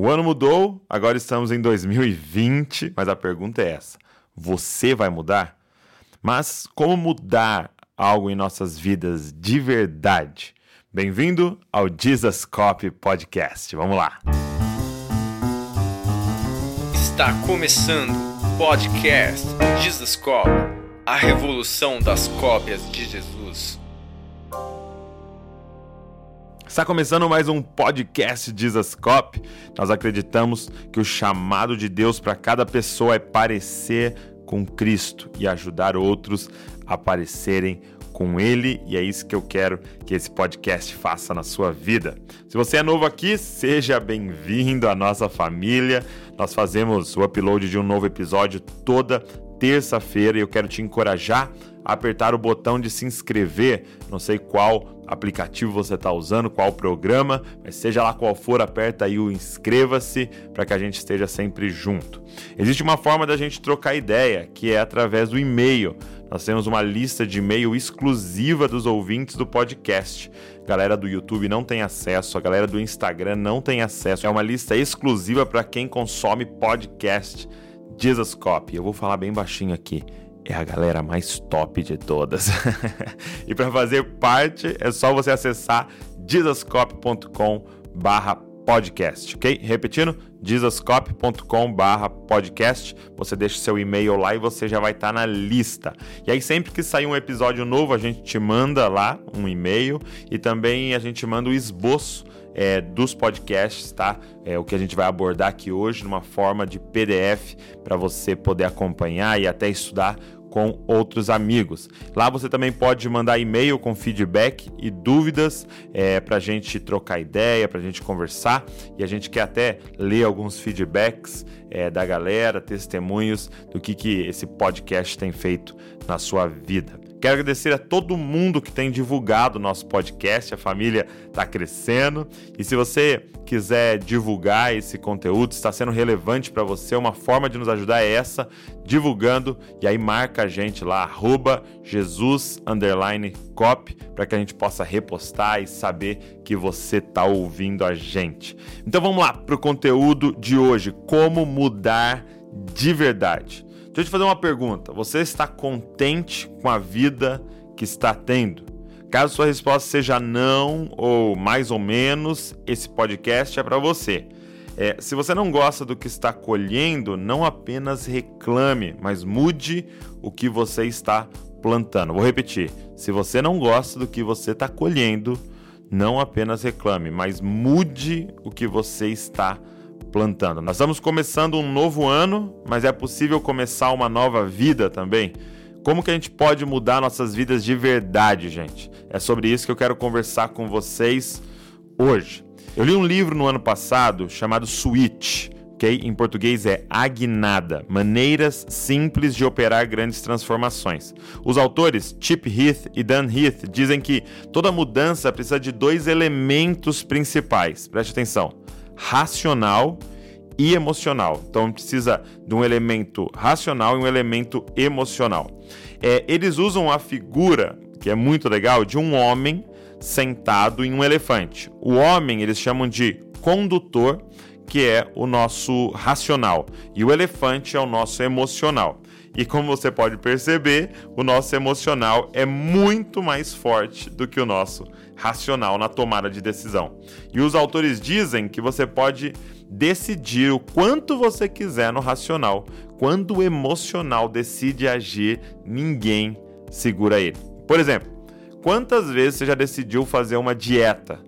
O ano mudou, agora estamos em 2020, mas a pergunta é essa: você vai mudar? Mas como mudar algo em nossas vidas de verdade? Bem-vindo ao Jesus Copy Podcast. Vamos lá. Está começando o podcast Jesus Copy, a revolução das cópias de Jesus. Está começando mais um podcast Jesus. Nós acreditamos que o chamado de Deus para cada pessoa é parecer com Cristo e ajudar outros a parecerem com Ele, e é isso que eu quero que esse podcast faça na sua vida. Se você é novo aqui, seja bem-vindo à nossa família. Nós fazemos o upload de um novo episódio toda terça-feira e eu quero te encorajar a apertar o botão de se inscrever. Não sei qual aplicativo você está usando, qual programa, mas seja lá qual for, aperta aí o inscreva-se para que a gente esteja sempre junto. Existe uma forma da gente trocar ideia, que é através do e-mail. Nós temos uma lista de e-mail exclusiva dos ouvintes do podcast. Galera do YouTube não tem acesso, a galera do Instagram não tem acesso. É uma lista exclusiva para quem consome podcast Jesus Copy. Eu vou falar bem baixinho aqui. É a galera mais top de todas. e para fazer parte é só você acessar jesuscop.com barra podcast, ok? Repetindo, jesuscop.com barra podcast, você deixa seu e-mail lá e você já vai estar tá na lista. E aí sempre que sair um episódio novo, a gente te manda lá um e-mail e também a gente manda o esboço é, dos podcasts, tá? É o que a gente vai abordar aqui hoje, numa forma de PDF, para você poder acompanhar e até estudar com outros amigos. Lá você também pode mandar e-mail com feedback e dúvidas é, para a gente trocar ideia, para a gente conversar e a gente quer até ler alguns feedbacks é, da galera, testemunhos do que, que esse podcast tem feito na sua vida. Quero agradecer a todo mundo que tem divulgado o nosso podcast. A família está crescendo. E se você quiser divulgar esse conteúdo, está sendo relevante para você, uma forma de nos ajudar é essa, divulgando. E aí marca a gente lá, arroba para que a gente possa repostar e saber que você está ouvindo a gente. Então vamos lá para o conteúdo de hoje: como mudar de verdade. Deixa eu te fazer uma pergunta. Você está contente com a vida que está tendo? Caso sua resposta seja não ou mais ou menos, esse podcast é para você. É, se você não gosta do que está colhendo, não apenas reclame, mas mude o que você está plantando. Vou repetir: se você não gosta do que você está colhendo, não apenas reclame, mas mude o que você está plantando plantando. Nós estamos começando um novo ano, mas é possível começar uma nova vida também. Como que a gente pode mudar nossas vidas de verdade, gente? É sobre isso que eu quero conversar com vocês hoje. Eu li um livro no ano passado chamado Switch, ok? Em português é Agnada, Maneiras Simples de Operar Grandes Transformações. Os autores, Chip Heath e Dan Heath, dizem que toda mudança precisa de dois elementos principais. Preste atenção racional e emocional. Então precisa de um elemento racional e um elemento emocional. É, eles usam a figura, que é muito legal, de um homem sentado em um elefante. O homem eles chamam de condutor, que é o nosso racional, e o elefante é o nosso emocional. E como você pode perceber, o nosso emocional é muito mais forte do que o nosso racional na tomada de decisão. E os autores dizem que você pode decidir o quanto você quiser no racional. Quando o emocional decide agir, ninguém segura ele. Por exemplo, quantas vezes você já decidiu fazer uma dieta?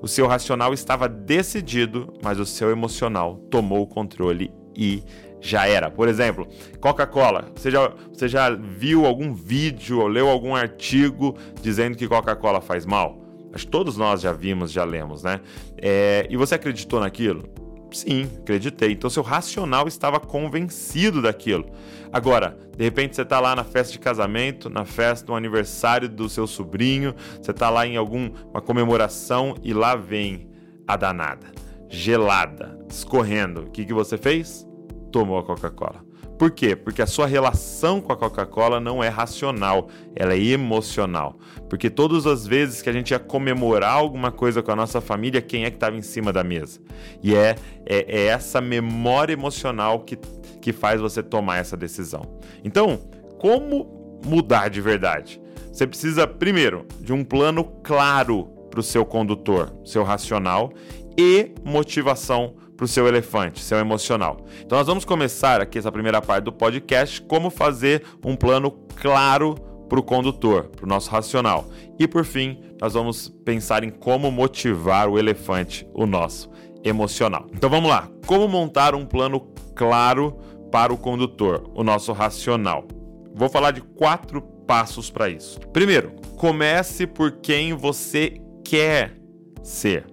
O seu racional estava decidido, mas o seu emocional tomou o controle e já era. Por exemplo, Coca-Cola. Você já, você já viu algum vídeo ou leu algum artigo dizendo que Coca-Cola faz mal? Acho que todos nós já vimos, já lemos, né? É, e você acreditou naquilo? Sim, acreditei. Então seu racional estava convencido daquilo. Agora, de repente você está lá na festa de casamento, na festa do aniversário do seu sobrinho, você está lá em alguma comemoração e lá vem a danada, gelada, escorrendo. O que, que você fez? Tomou a Coca-Cola. Por quê? Porque a sua relação com a Coca-Cola não é racional, ela é emocional. Porque todas as vezes que a gente ia comemorar alguma coisa com a nossa família, quem é que estava em cima da mesa? E é, é, é essa memória emocional que, que faz você tomar essa decisão. Então, como mudar de verdade? Você precisa, primeiro, de um plano claro para o seu condutor, seu racional, e motivação para o seu elefante, seu emocional. Então nós vamos começar aqui essa primeira parte do podcast, como fazer um plano claro para o condutor, para o nosso racional. E por fim, nós vamos pensar em como motivar o elefante, o nosso emocional. Então vamos lá, como montar um plano claro para o condutor, o nosso racional. Vou falar de quatro passos para isso. Primeiro, comece por quem você quer ser.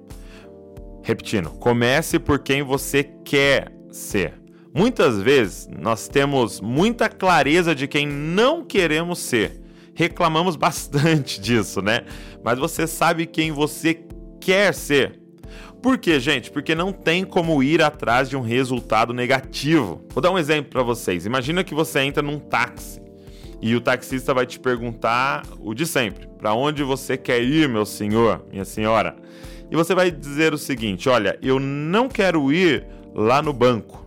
Repetindo, comece por quem você quer ser. Muitas vezes nós temos muita clareza de quem não queremos ser. Reclamamos bastante disso, né? Mas você sabe quem você quer ser. Por quê, gente? Porque não tem como ir atrás de um resultado negativo. Vou dar um exemplo para vocês. Imagina que você entra num táxi e o taxista vai te perguntar o de sempre: para onde você quer ir, meu senhor, minha senhora? E você vai dizer o seguinte: olha, eu não quero ir lá no banco,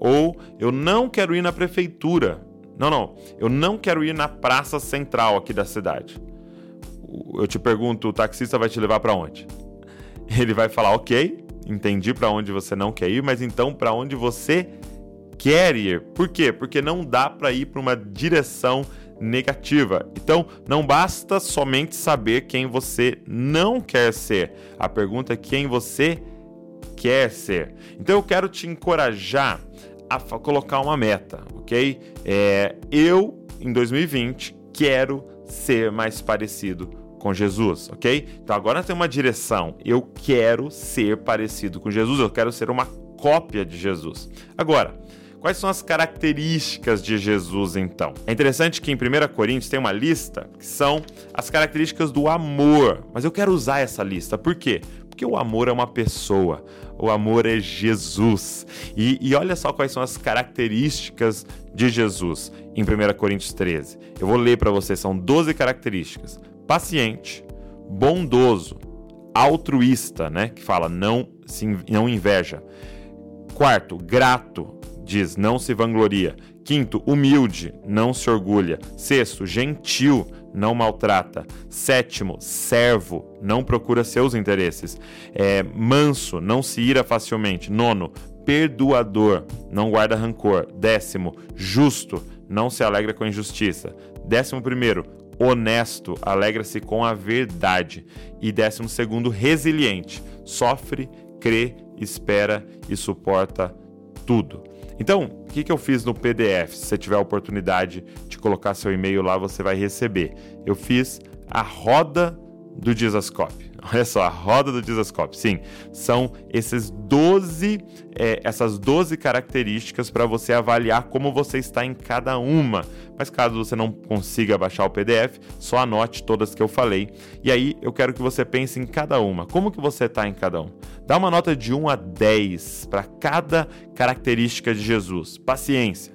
ou eu não quero ir na prefeitura. Não, não, eu não quero ir na praça central aqui da cidade. Eu te pergunto, o taxista vai te levar para onde? Ele vai falar: ok, entendi para onde você não quer ir, mas então para onde você quer ir? Por quê? Porque não dá para ir para uma direção negativa. Então, não basta somente saber quem você não quer ser. A pergunta é quem você quer ser. Então, eu quero te encorajar a colocar uma meta, ok? É, eu, em 2020, quero ser mais parecido com Jesus, ok? Então agora tem uma direção. Eu quero ser parecido com Jesus, eu quero ser uma cópia de Jesus. Agora, Quais são as características de Jesus, então? É interessante que em 1 Coríntios tem uma lista que são as características do amor, mas eu quero usar essa lista. Por quê? Porque o amor é uma pessoa, o amor é Jesus. E, e olha só quais são as características de Jesus em 1 Coríntios 13. Eu vou ler para você, são 12 características: paciente, bondoso, altruísta, né? Que fala não, se, não inveja. Quarto, grato, diz: não se vangloria. Quinto, humilde, não se orgulha. Sexto, gentil, não maltrata. Sétimo, servo, não procura seus interesses. É, manso, não se ira facilmente. Nono, perdoador, não guarda rancor. Décimo, justo, não se alegra com a injustiça. Décimo primeiro, honesto, alegra-se com a verdade. E décimo segundo, resiliente, sofre, crê, espera e suporta tudo. Então, o que, que eu fiz no PDF? Se você tiver a oportunidade de colocar seu e-mail lá, você vai receber. Eu fiz a roda do Dizascope. Olha só, a roda do Dizascope. Sim, são esses 12, é, essas 12 características para você avaliar como você está em cada uma. Mas caso você não consiga baixar o PDF, só anote todas que eu falei. E aí eu quero que você pense em cada uma. Como que você está em cada um? Dá uma nota de 1 a 10 para cada característica de Jesus: paciência,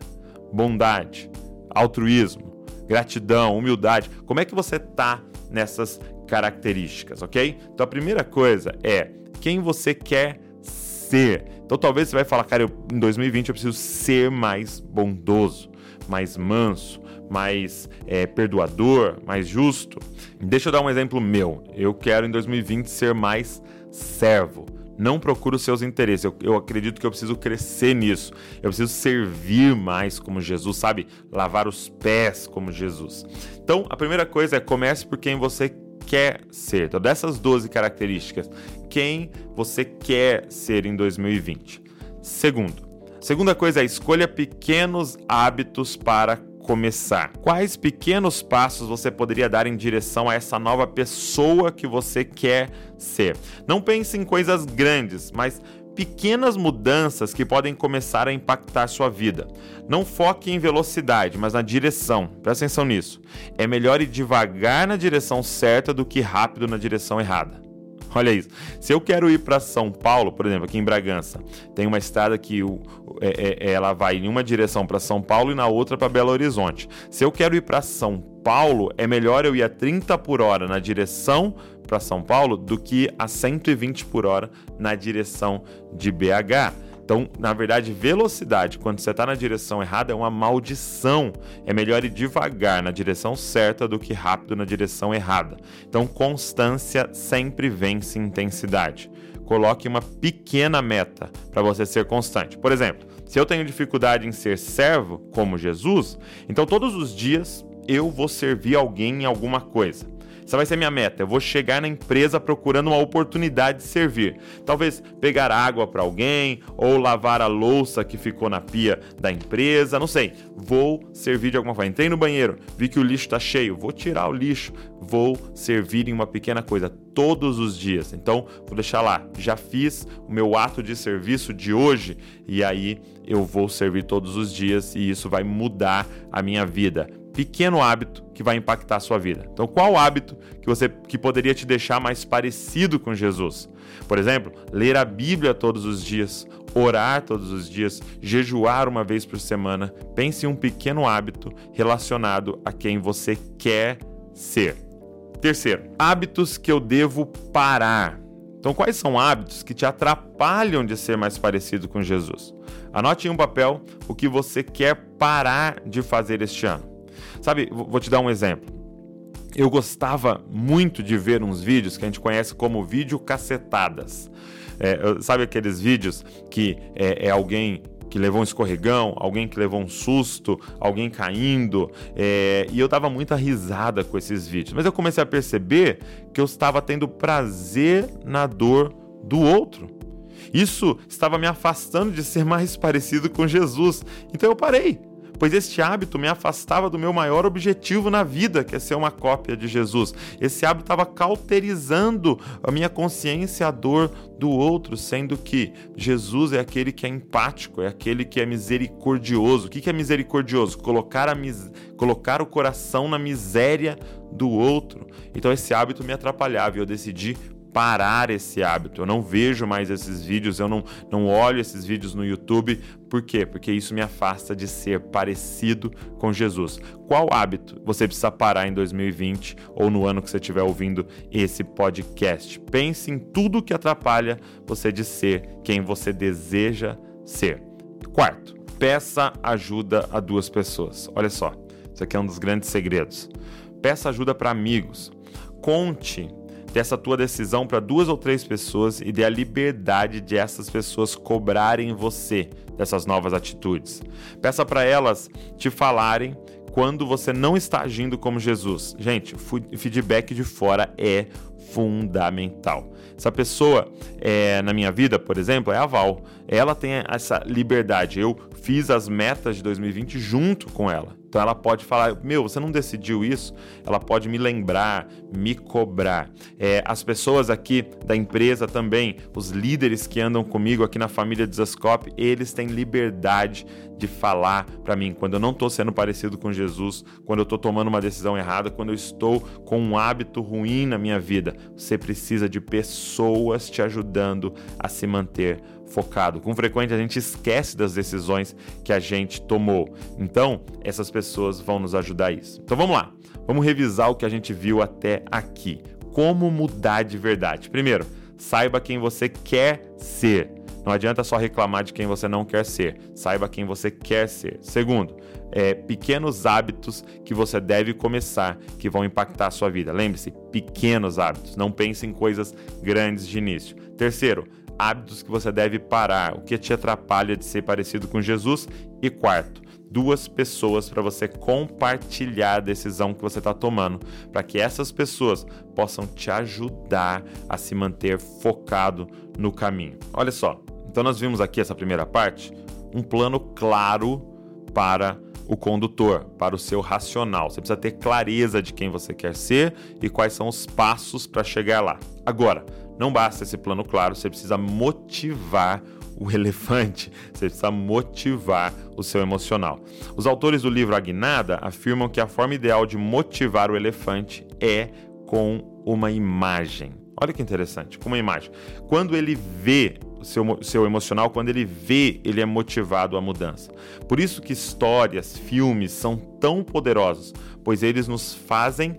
bondade, altruísmo, gratidão, humildade. Como é que você está nessas características, ok? Então a primeira coisa é quem você quer ser. Então talvez você vai falar, cara, eu, em 2020 eu preciso ser mais bondoso, mais manso, mais é, perdoador, mais justo. Deixa eu dar um exemplo meu. Eu quero em 2020 ser mais servo. Não procuro seus interesses. Eu, eu, acredito que eu preciso crescer nisso. Eu preciso servir mais como Jesus, sabe? Lavar os pés como Jesus. Então, a primeira coisa é comece por quem você quer ser. Então, dessas 12 características, quem você quer ser em 2020. Segundo, segunda coisa é escolha pequenos hábitos para começar. Quais pequenos passos você poderia dar em direção a essa nova pessoa que você quer ser? Não pense em coisas grandes, mas pequenas mudanças que podem começar a impactar sua vida. Não foque em velocidade, mas na direção. Presta atenção nisso. É melhor ir devagar na direção certa do que rápido na direção errada. Olha isso. Se eu quero ir para São Paulo, por exemplo, aqui em Bragança, tem uma estrada que o, é, é, ela vai em uma direção para São Paulo e na outra para Belo Horizonte. Se eu quero ir para São Paulo, é melhor eu ir a 30 por hora na direção para São Paulo do que a 120 por hora na direção de BH. Então, na verdade, velocidade, quando você está na direção errada, é uma maldição. É melhor ir devagar na direção certa do que rápido na direção errada. Então, constância sempre vence intensidade. Coloque uma pequena meta para você ser constante. Por exemplo, se eu tenho dificuldade em ser servo, como Jesus, então todos os dias eu vou servir alguém em alguma coisa. Essa vai ser minha meta. Eu vou chegar na empresa procurando uma oportunidade de servir. Talvez pegar água para alguém ou lavar a louça que ficou na pia da empresa, não sei. Vou servir de alguma forma. Entrei no banheiro, vi que o lixo está cheio, vou tirar o lixo, vou servir em uma pequena coisa todos os dias. Então, vou deixar lá. Já fiz o meu ato de serviço de hoje e aí eu vou servir todos os dias e isso vai mudar a minha vida pequeno hábito que vai impactar a sua vida. Então, qual hábito que você que poderia te deixar mais parecido com Jesus? Por exemplo, ler a Bíblia todos os dias, orar todos os dias, jejuar uma vez por semana. Pense em um pequeno hábito relacionado a quem você quer ser. Terceiro, hábitos que eu devo parar. Então, quais são hábitos que te atrapalham de ser mais parecido com Jesus? Anote em um papel o que você quer parar de fazer este ano. Sabe, vou te dar um exemplo. Eu gostava muito de ver uns vídeos que a gente conhece como vídeo cacetadas. É, sabe aqueles vídeos que é, é alguém que levou um escorregão, alguém que levou um susto, alguém caindo. É, e eu dava muita risada com esses vídeos. Mas eu comecei a perceber que eu estava tendo prazer na dor do outro. Isso estava me afastando de ser mais parecido com Jesus. Então eu parei pois este hábito me afastava do meu maior objetivo na vida, que é ser uma cópia de Jesus. Esse hábito estava cauterizando a minha consciência, a dor do outro, sendo que Jesus é aquele que é empático, é aquele que é misericordioso. O que é misericordioso? Colocar, a mis... Colocar o coração na miséria do outro. Então esse hábito me atrapalhava e eu decidi parar esse hábito. Eu não vejo mais esses vídeos, eu não, não olho esses vídeos no YouTube. Por quê? Porque isso me afasta de ser parecido com Jesus. Qual hábito você precisa parar em 2020 ou no ano que você estiver ouvindo esse podcast? Pense em tudo que atrapalha você de ser quem você deseja ser. Quarto, peça ajuda a duas pessoas. Olha só, isso aqui é um dos grandes segredos. Peça ajuda para amigos. Conte dessa tua decisão para duas ou três pessoas e dê a liberdade de essas pessoas cobrarem você dessas novas atitudes. Peça para elas te falarem quando você não está agindo como Jesus. Gente, feedback de fora é fundamental. Essa pessoa é, na minha vida, por exemplo, é a Val. Ela tem essa liberdade. Eu fiz as metas de 2020 junto com ela. Então ela pode falar: Meu, você não decidiu isso? Ela pode me lembrar, me cobrar. É, as pessoas aqui da empresa também, os líderes que andam comigo aqui na família Desascope, eles têm liberdade de falar para mim quando eu não estou sendo parecido com Jesus, quando eu estou tomando uma decisão errada, quando eu estou com um hábito ruim na minha vida. Você precisa de pessoas te ajudando a se manter focado. Com frequência a gente esquece das decisões que a gente tomou. Então, essas pessoas vão nos ajudar a isso. Então vamos lá. Vamos revisar o que a gente viu até aqui. Como mudar de verdade? Primeiro, saiba quem você quer ser. Não adianta só reclamar de quem você não quer ser. Saiba quem você quer ser. Segundo, é, pequenos hábitos que você deve começar que vão impactar a sua vida. Lembre-se, pequenos hábitos. Não pense em coisas grandes de início. Terceiro, hábitos que você deve parar, o que te atrapalha de ser parecido com Jesus. E quarto, duas pessoas para você compartilhar a decisão que você está tomando, para que essas pessoas possam te ajudar a se manter focado no caminho. Olha só, então nós vimos aqui essa primeira parte, um plano claro para o condutor, para o seu racional. Você precisa ter clareza de quem você quer ser e quais são os passos para chegar lá. Agora, não basta esse plano claro, você precisa motivar o elefante, você precisa motivar o seu emocional. Os autores do livro Agnada afirmam que a forma ideal de motivar o elefante é com uma imagem. Olha que interessante, com uma imagem. Quando ele vê o seu, seu emocional, quando ele vê, ele é motivado à mudança. Por isso que histórias, filmes são tão poderosos, pois eles nos fazem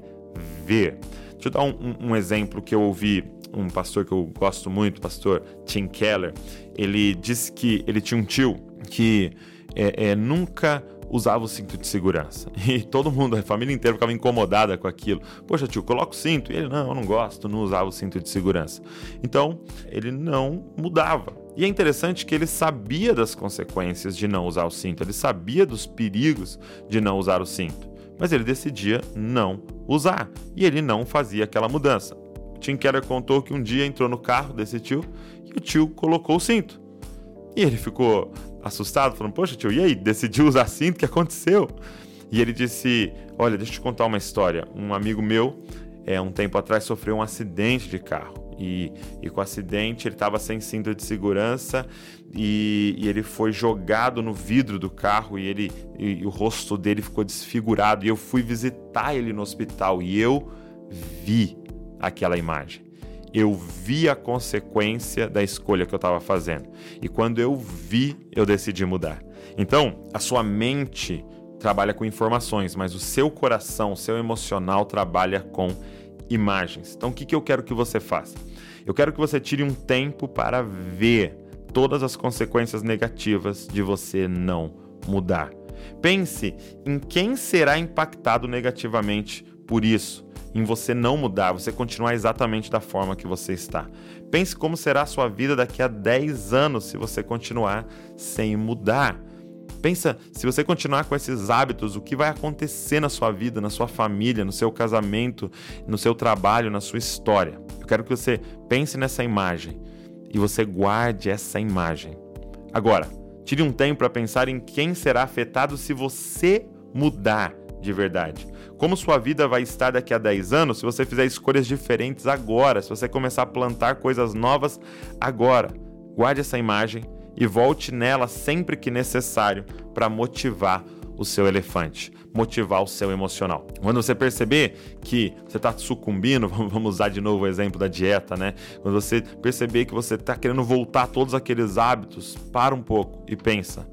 ver. Deixa eu dar um, um, um exemplo que eu ouvi um pastor que eu gosto muito, pastor Tim Keller. Ele disse que ele tinha um tio que é, é, nunca usava o cinto de segurança. E todo mundo, a família inteira ficava incomodada com aquilo. Poxa, tio, coloca o cinto. E ele, não, eu não gosto, não usava o cinto de segurança. Então, ele não mudava. E é interessante que ele sabia das consequências de não usar o cinto, ele sabia dos perigos de não usar o cinto, mas ele decidia não usar e ele não fazia aquela mudança. Tim Keller contou que um dia entrou no carro desse tio e o tio colocou o cinto. E ele ficou assustado, falando: Poxa, tio, e aí? Decidiu usar cinto? O que aconteceu? E ele disse: Olha, deixa eu te contar uma história. Um amigo meu, é, um tempo atrás, sofreu um acidente de carro. E, e com o acidente ele estava sem cinto de segurança e, e, ele foi jogado no vidro do carro e, ele, e, e o rosto dele ficou desfigurado. E eu fui visitar ele no hospital e eu vi aquela imagem eu vi a consequência da escolha que eu estava fazendo. E quando eu vi, eu decidi mudar. Então, a sua mente trabalha com informações, mas o seu coração, o seu emocional trabalha com imagens. Então, o que, que eu quero que você faça? Eu quero que você tire um tempo para ver todas as consequências negativas de você não mudar. Pense em quem será impactado negativamente por isso em você não mudar, você continuar exatamente da forma que você está. Pense como será a sua vida daqui a 10 anos se você continuar sem mudar. Pensa, se você continuar com esses hábitos, o que vai acontecer na sua vida, na sua família, no seu casamento, no seu trabalho, na sua história. Eu quero que você pense nessa imagem e você guarde essa imagem. Agora, tire um tempo para pensar em quem será afetado se você mudar de verdade. Como sua vida vai estar daqui a 10 anos se você fizer escolhas diferentes agora, se você começar a plantar coisas novas agora. Guarde essa imagem e volte nela sempre que necessário para motivar o seu elefante, motivar o seu emocional. Quando você perceber que você está sucumbindo, vamos usar de novo o exemplo da dieta, né? Quando você perceber que você está querendo voltar todos aqueles hábitos, para um pouco e pensa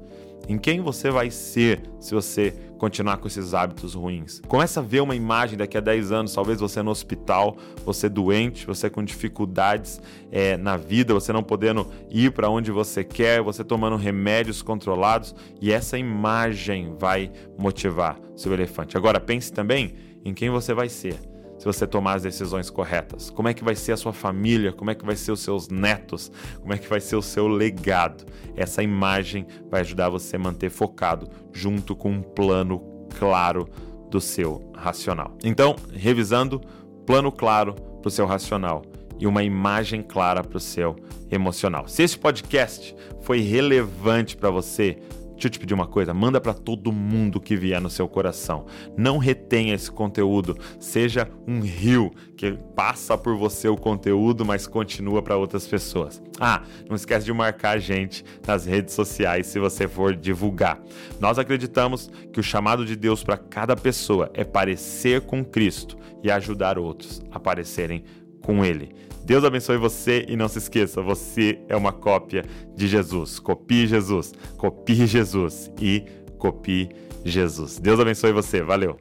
em quem você vai ser se você continuar com esses hábitos ruins. Começa a ver uma imagem daqui a 10 anos, talvez você no hospital, você doente, você com dificuldades é, na vida, você não podendo ir para onde você quer, você tomando remédios controlados e essa imagem vai motivar seu elefante. Agora pense também em quem você vai ser se você tomar as decisões corretas? Como é que vai ser a sua família? Como é que vai ser os seus netos? Como é que vai ser o seu legado? Essa imagem vai ajudar você a manter focado junto com um plano claro do seu racional. Então, revisando, plano claro para o seu racional e uma imagem clara para o seu emocional. Se esse podcast foi relevante para você, Deixa eu te pedir uma coisa, manda para todo mundo que vier no seu coração. Não retenha esse conteúdo, seja um rio que passa por você o conteúdo, mas continua para outras pessoas. Ah, não esquece de marcar a gente nas redes sociais se você for divulgar. Nós acreditamos que o chamado de Deus para cada pessoa é parecer com Cristo e ajudar outros a parecerem com Ele. Deus abençoe você e não se esqueça, você é uma cópia de Jesus. Copie Jesus, copie Jesus e copie Jesus. Deus abençoe você. Valeu.